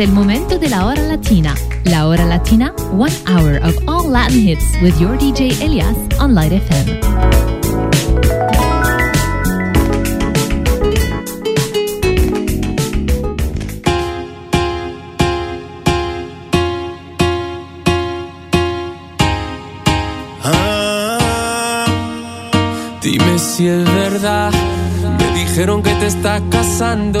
el momento de la hora latina. La hora latina, one hour of all Latin hits with your DJ Elias on Light FM. Ah, dime si es verdad. Me dijeron que te estás casando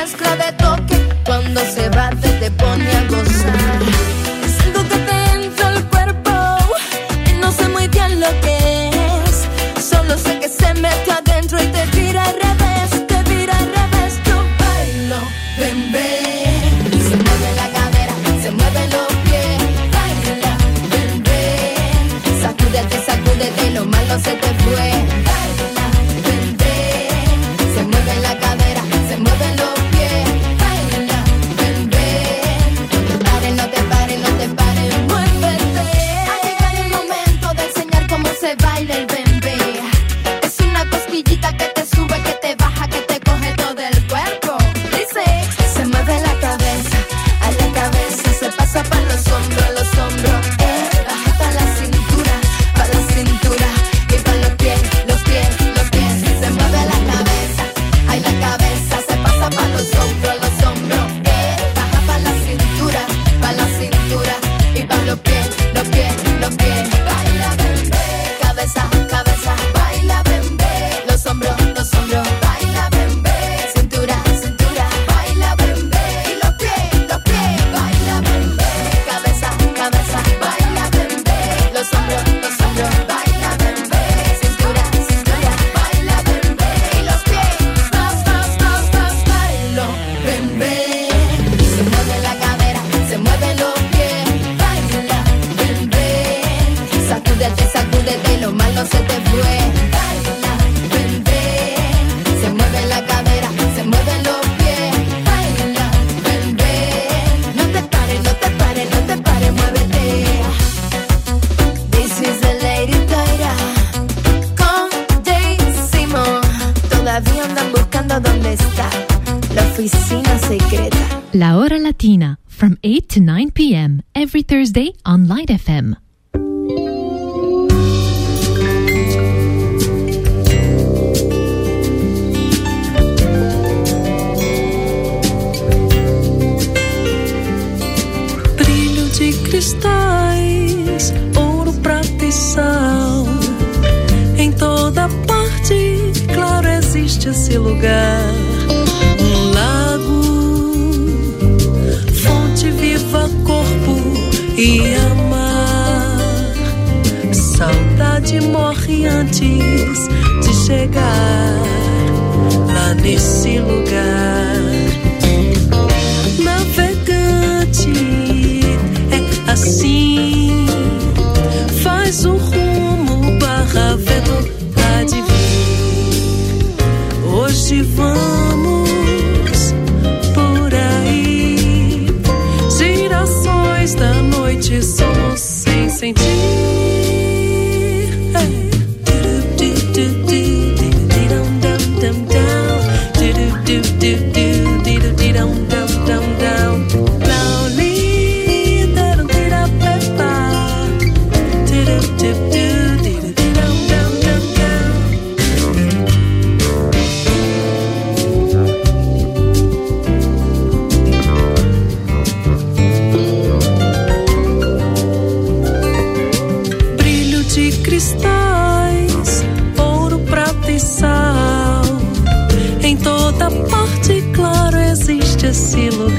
mezcla de toque. Cuando se bate te pone a gozar. Seca. La Hora Latina, from 8 to 9 p.m. every Thursday on Light FM. Brilho de cristais, ouro, prata e sal. Em toda parte, claro, existe esse lugar. E amar. Saudade morre antes de chegar lá nesse lugar. Navegante é assim, faz o rumo barra vento vir. Hoje vamos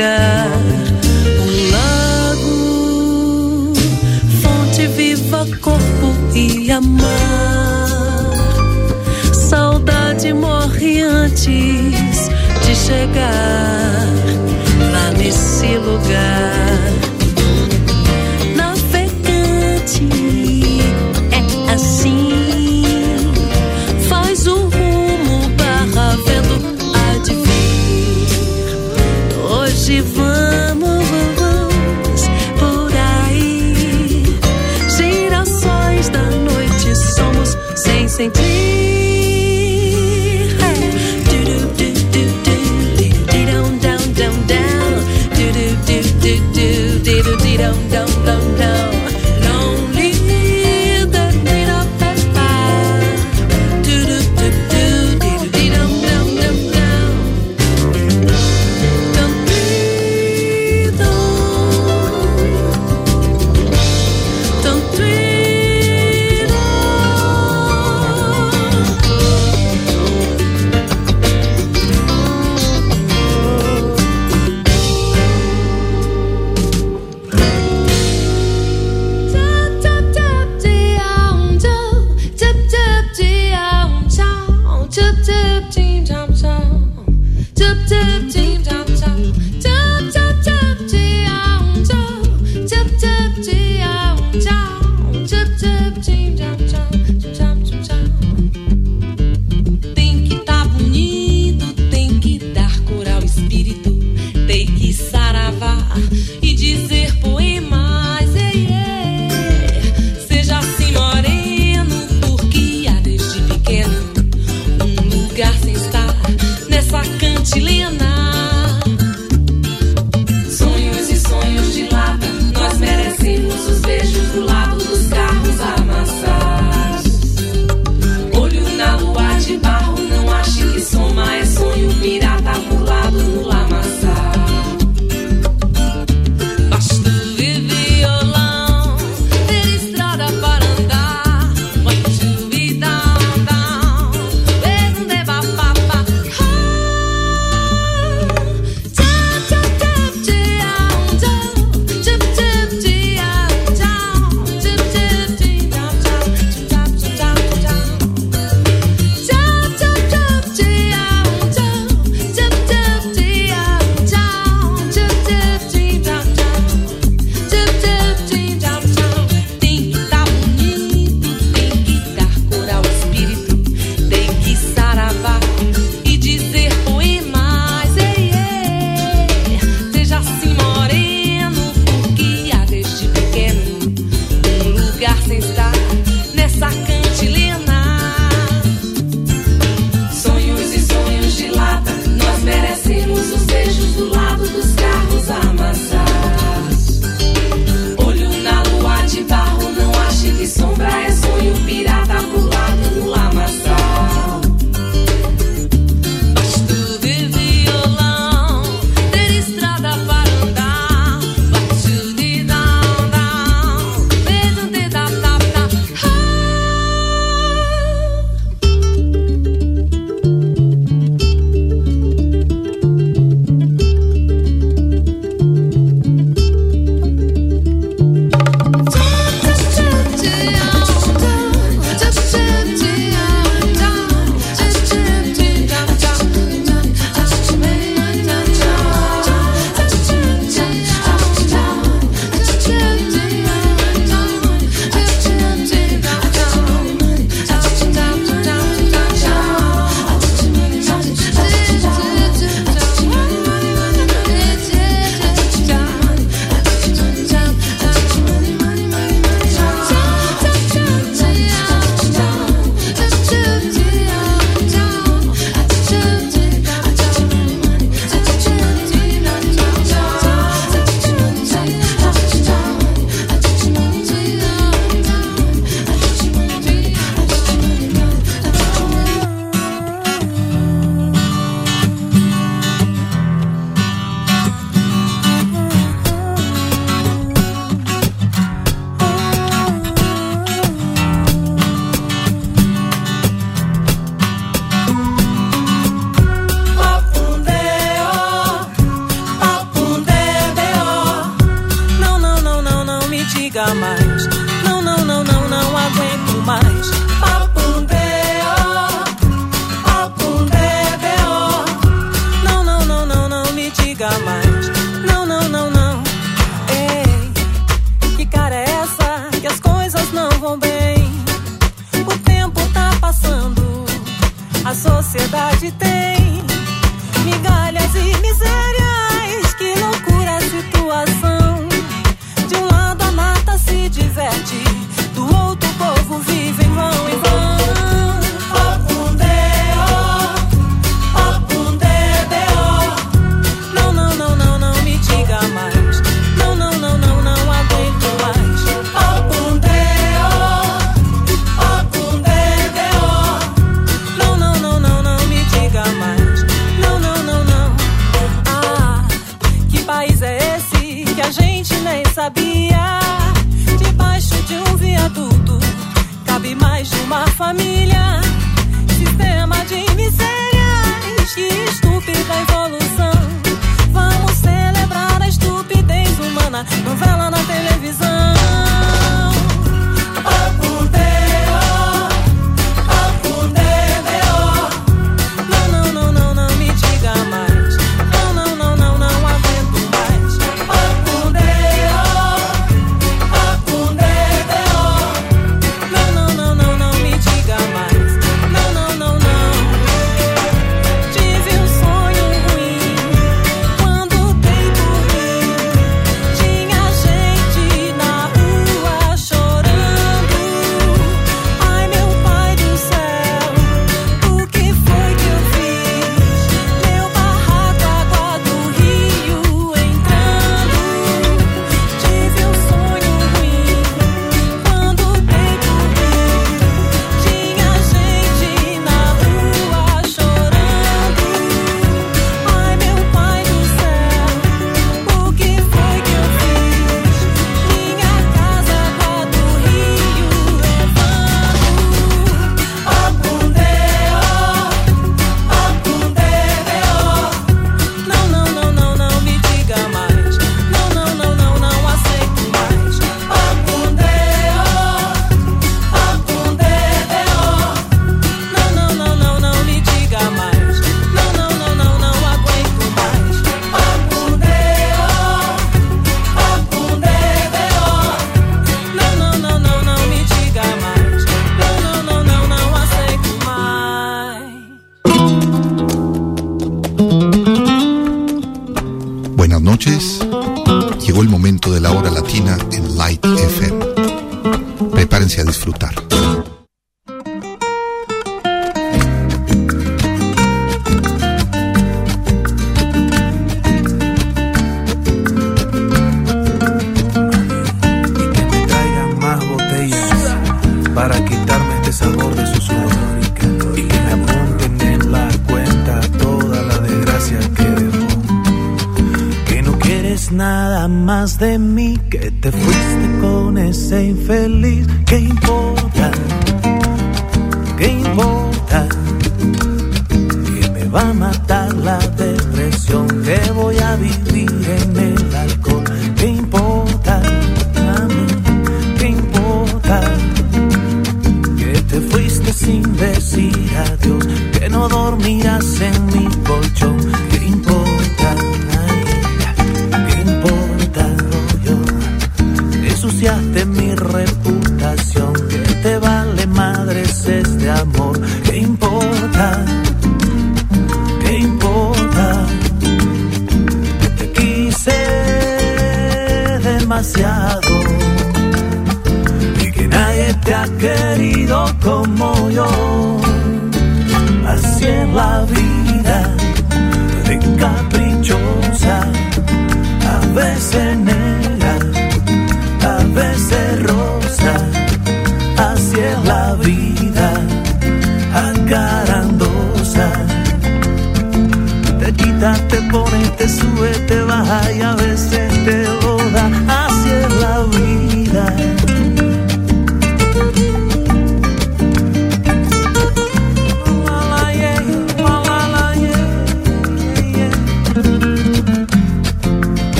Um lago, fonte viva, corpo e amar. Saudade morre antes de chegar lá nesse lugar. sem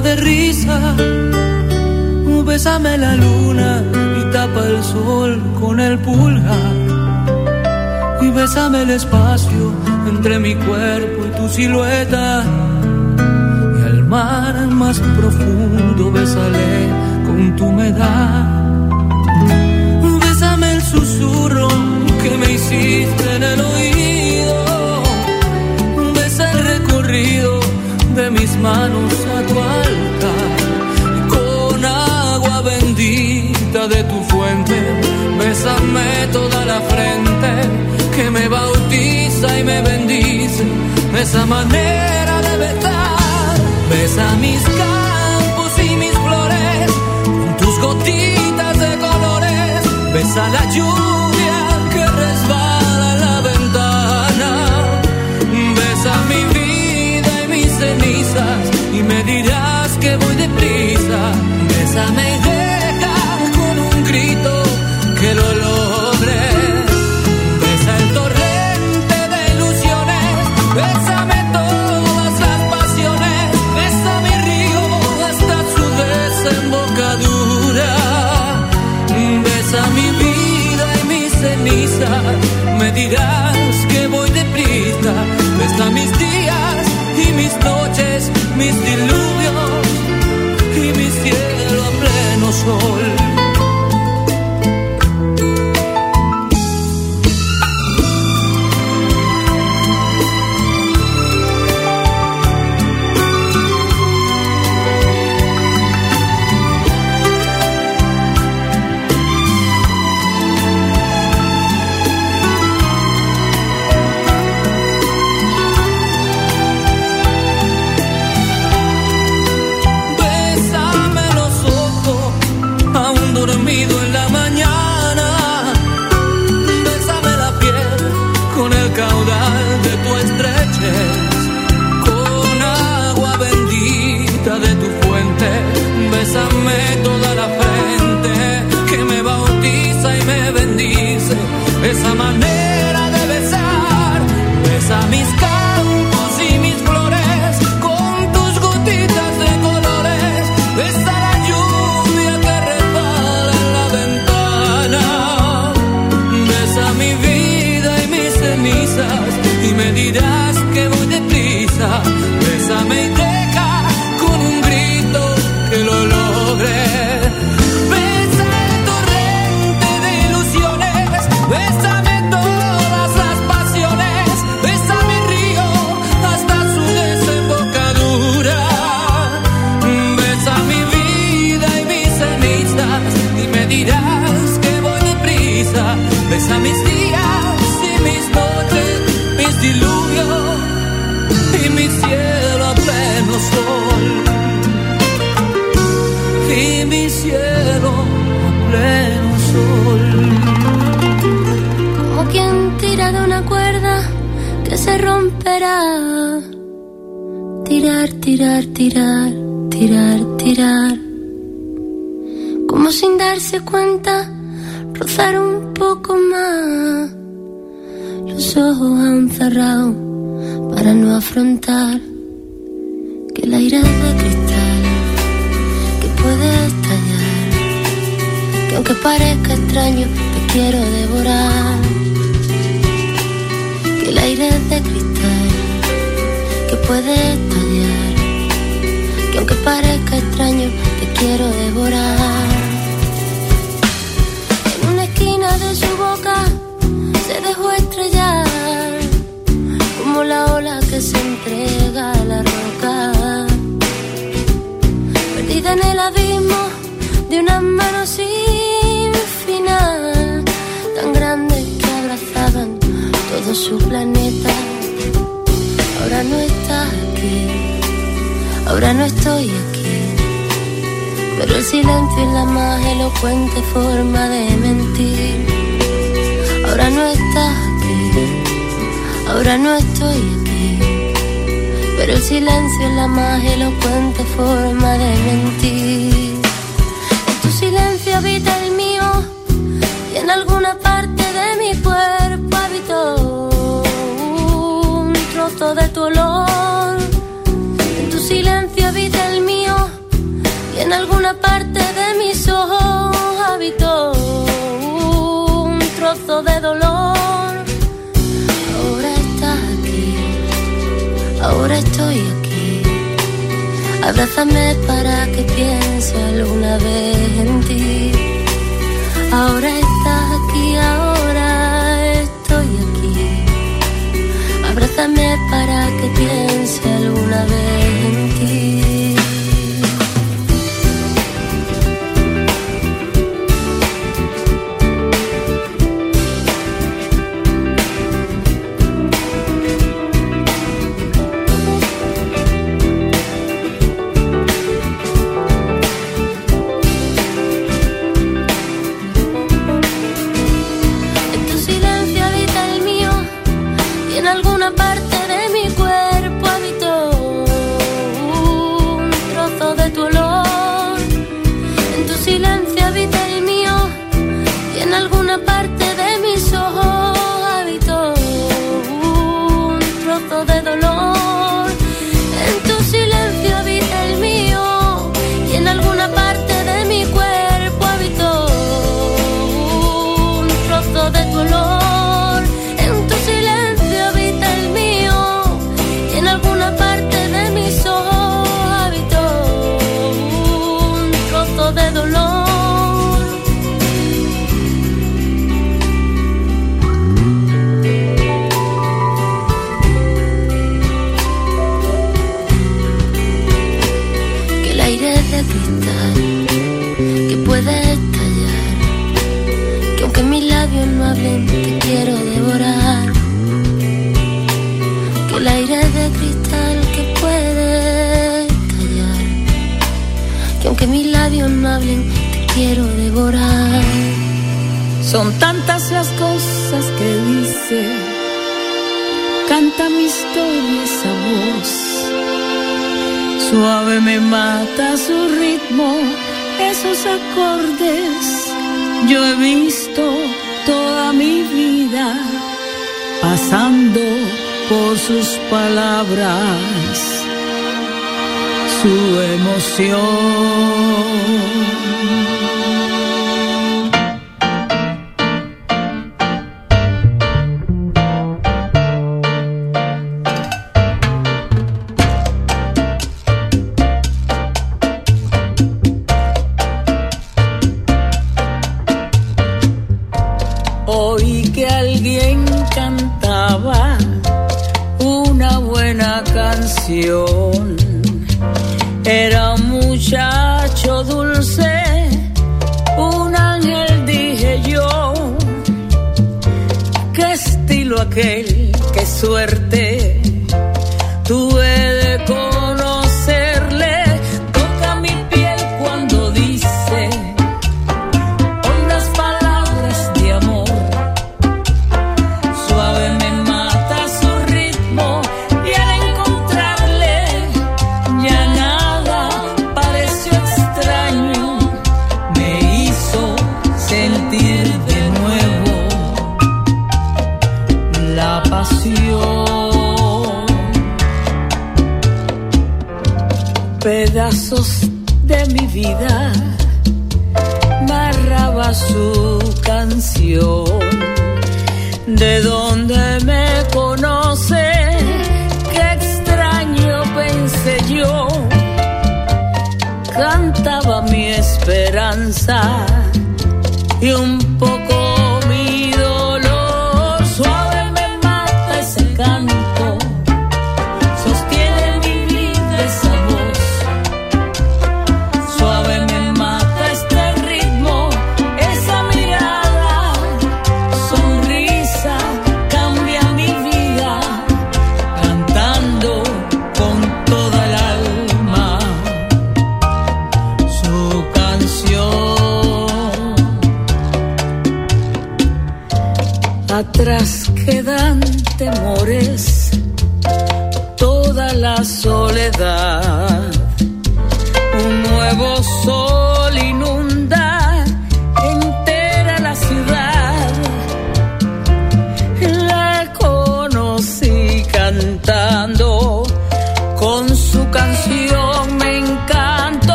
de risa. Bésame la luna y tapa el sol con el pulgar. Y bésame el espacio entre mi cuerpo y tu silueta. Y al mar más profundo besaré con tu humedad. Bésame el susurro que me hiciste en el oído. Besa el recorrido de mis manos a tu alma agüita de tu fuente, bésame toda la frente, que me bautiza y me bendice, esa manera de besar, besa mis campos y mis flores, con tus gotitas de colores, besa la lluvia que resbala la ventana, besa mi vida y mis cenizas, y me dirás que voy deprisa, bésame y que voy deprisa, están mis días y mis noches, mis diluvios y mi cielo a pleno sol. Ahora no estoy aquí, pero el silencio es la más elocuente forma de mentir. Ahora no estás aquí, ahora no estoy aquí, pero el silencio es la más elocuente forma de mentir. En tu silencio habita el mío y en algún alguna parte de mis ojos habitó un trozo de dolor. Ahora estás aquí, ahora estoy aquí. Abrázame para que piense alguna vez en ti. Ahora estás aquí, ahora estoy aquí. Abrázame para que piense alguna vez.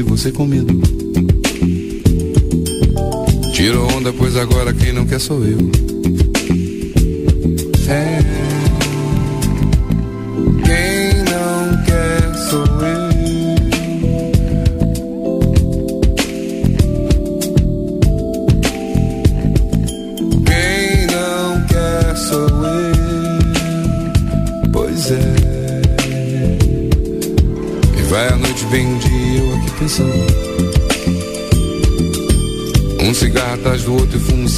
e você com medo. Tirou onda, pois agora quem não quer sou eu.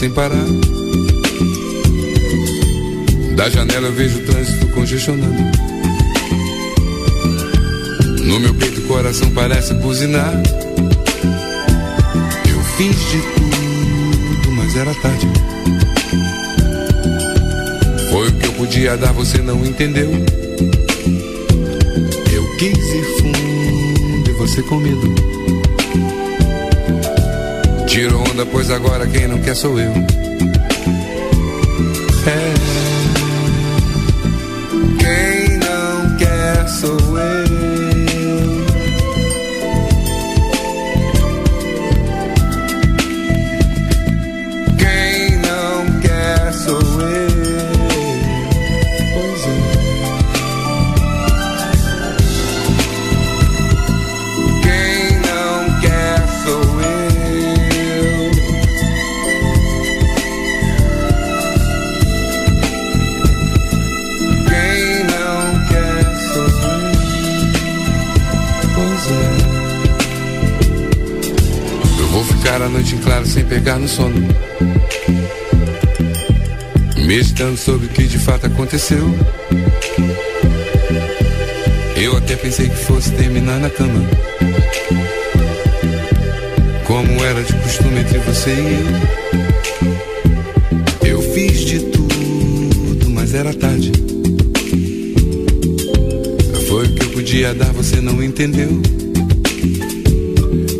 Sem parar. Da janela eu vejo o trânsito congestionado. No meu peito o coração parece buzinar. Eu fiz de tudo, mas era tarde. Foi o que eu podia dar, você não entendeu. Eu quis ir fundo e você com medo. Tiro onda, pois agora quem não quer sou eu. a noite em claro sem pegar no sono. Meditando sobre o que de fato aconteceu. Eu até pensei que fosse terminar na cama. Como era de costume entre você e eu. Eu fiz de tudo, mas era tarde. Foi o que eu podia dar, você não entendeu.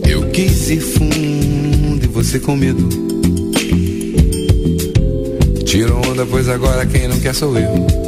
Eu quis ir fundo você com medo. Tira onda, pois agora quem não quer sou eu.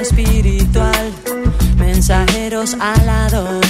espiritual, mensajeros alados.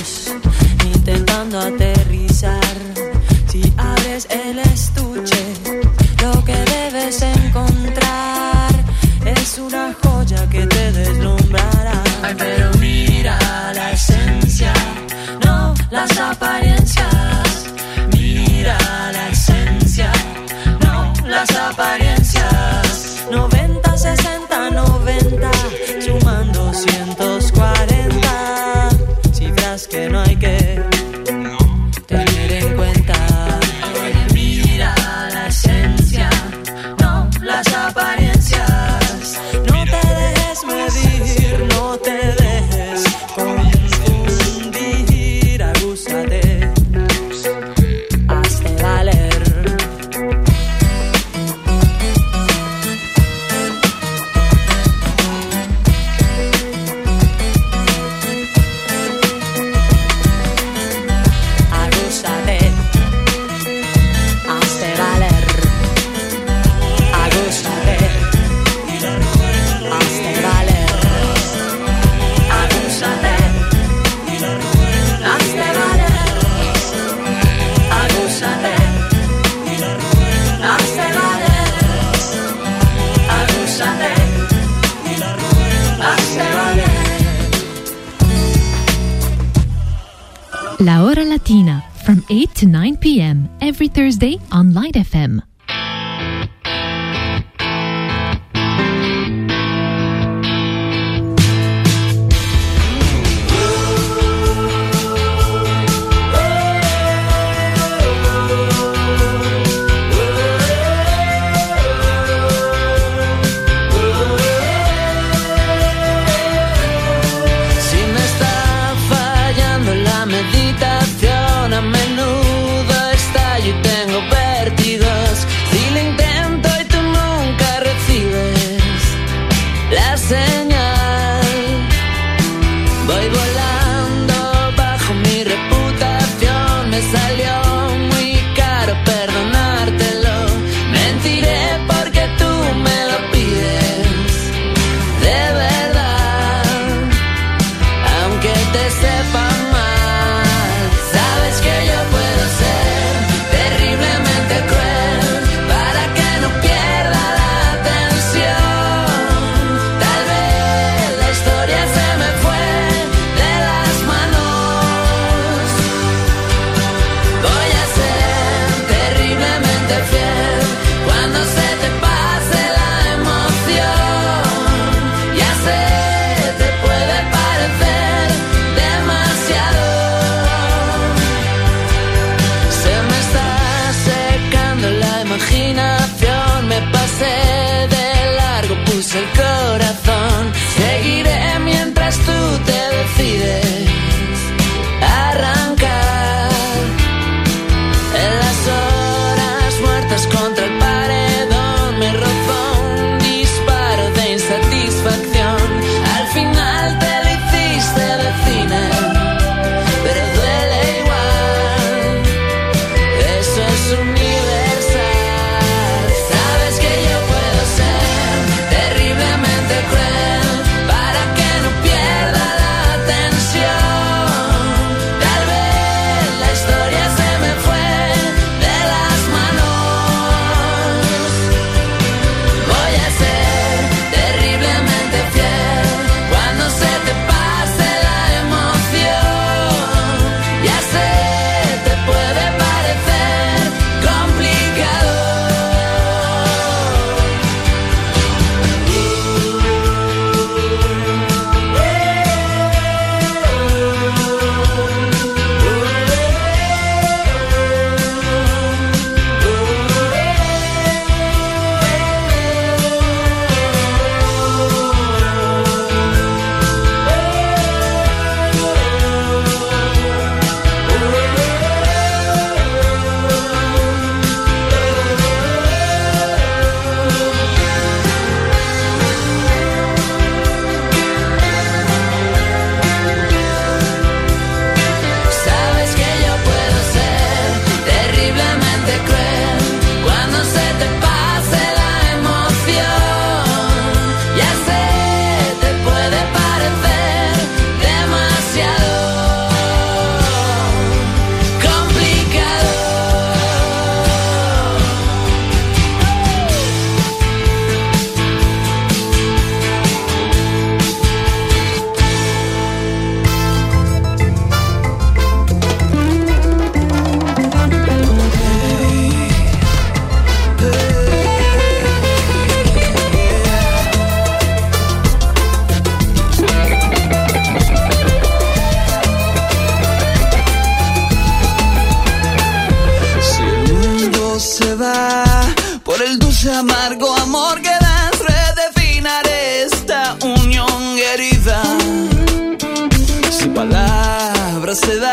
Palabras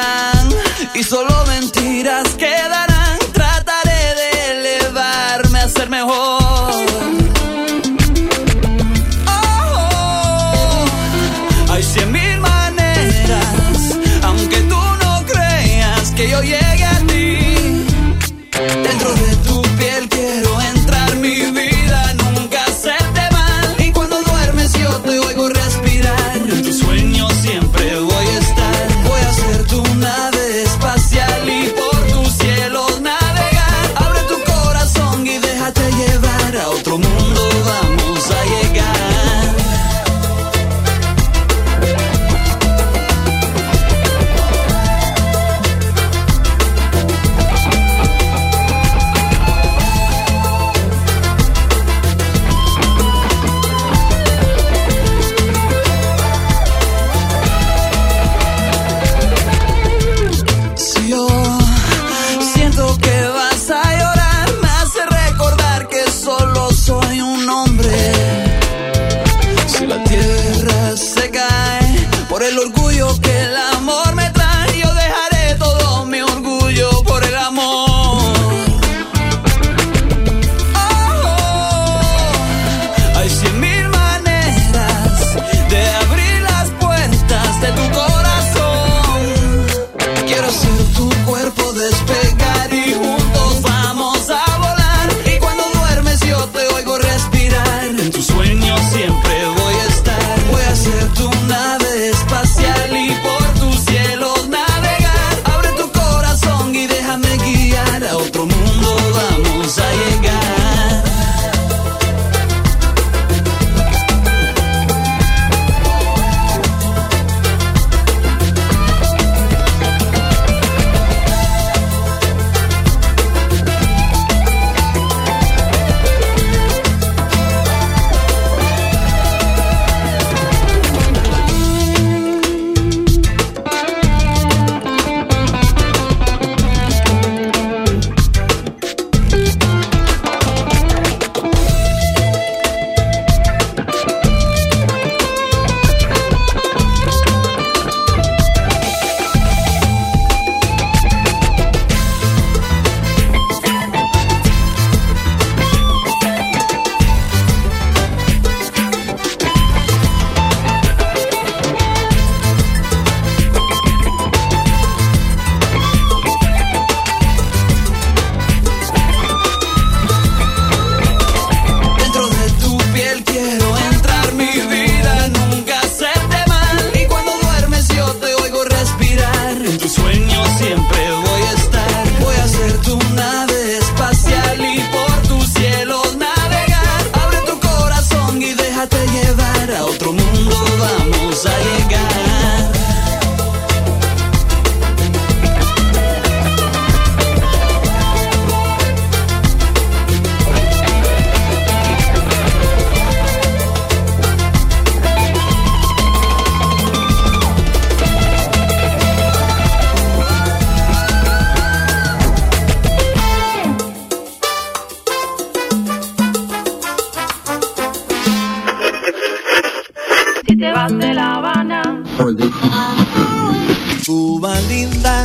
Cuba linda.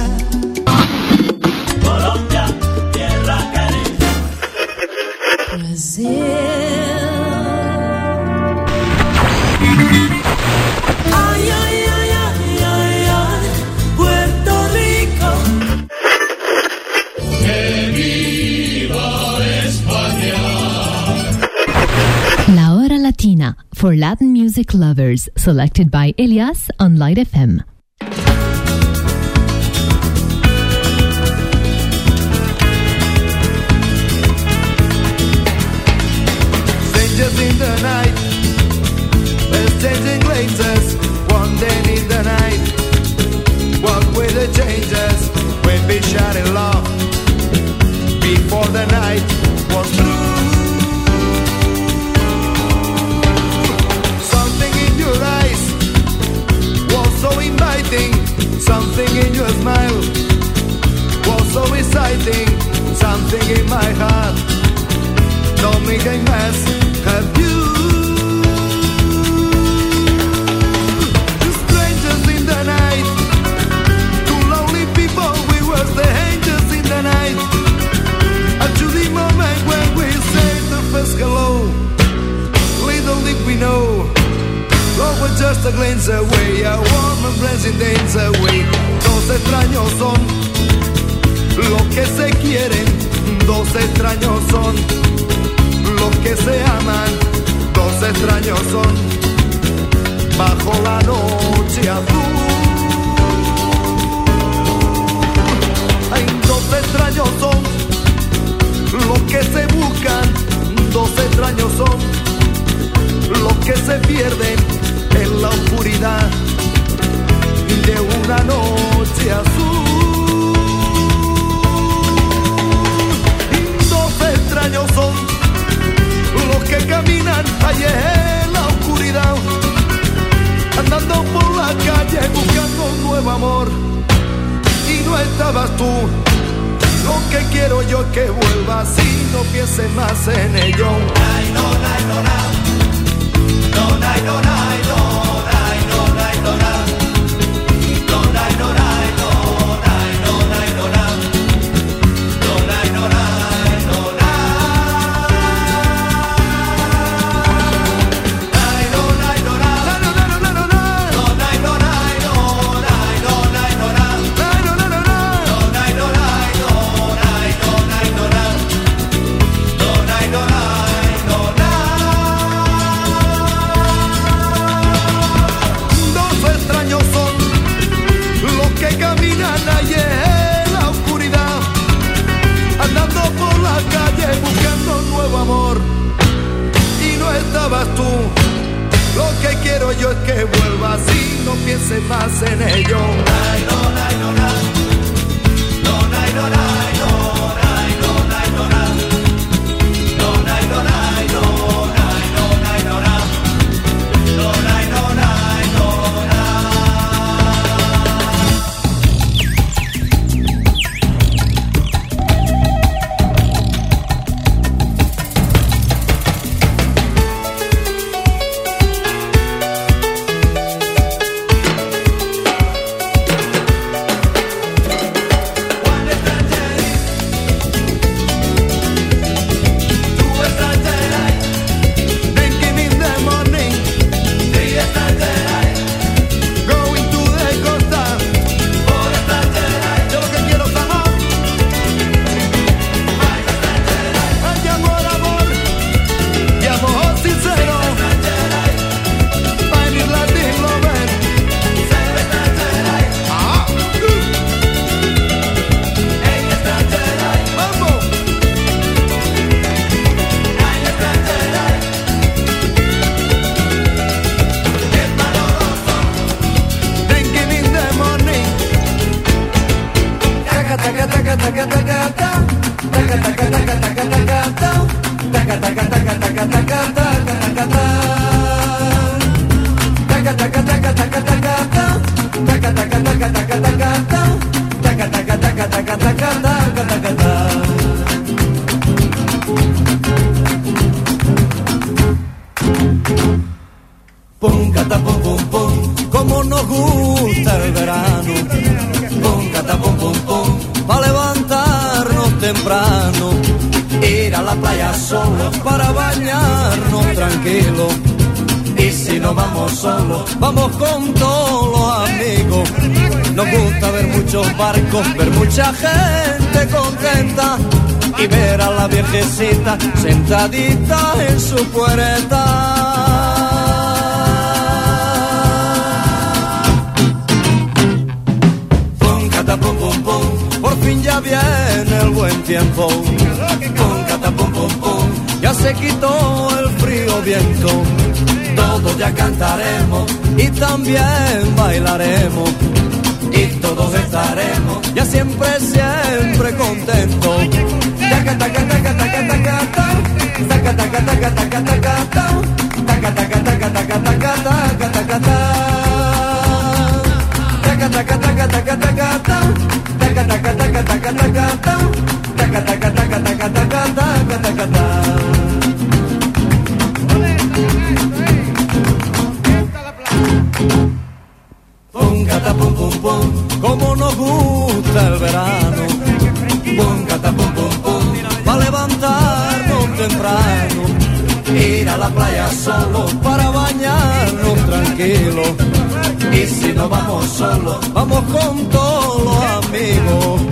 Colombia, tierra querida. Ay, ay, ay, ay, ay, ay, Puerto Rico. Que viva España. La Hora Latina for Latin music lovers, selected by Elias on Light FM. In the night, exchanging glances, one day in the night. What will the changes when we love before the night was through? Something in your eyes was so inviting, something in your smile was so exciting, something in my heart don't make mess have you strangers in the night. Two lonely people we were the angels in the night. Moment when we the first hello. Little did we know just a glance away. A warm dance away. Extraños son los que se quieren. Extraños son los que se aman, dos extraños son, bajo la noche azul. Hay dos extraños son, los que se buscan, dos extraños son, los que se pierden en la oscuridad de una noche azul. En la oscuridad, andando por la calle buscando un nuevo amor. Y no estabas tú, lo que quiero yo es que vuelvas y no pienses más en ello. No, no, no, no, no, no. No, que quiero yo es que vuelvas y no pienses más en ello. Ay, no, ay, no, no. En su puerta. Pum, cata, pum, por fin ya viene el buen tiempo. Pum, cata, pum, pum, pum, ya se quitó el frío viento. Todos ya cantaremos y también bailaremos. Y todos estaremos ya siempre, siempre contentos. Como nos gusta el verano. Levantarnos temprano. Ir a la playa solo para bañarnos tranquilo. Y si no vamos solos, vamos con todos los amigos.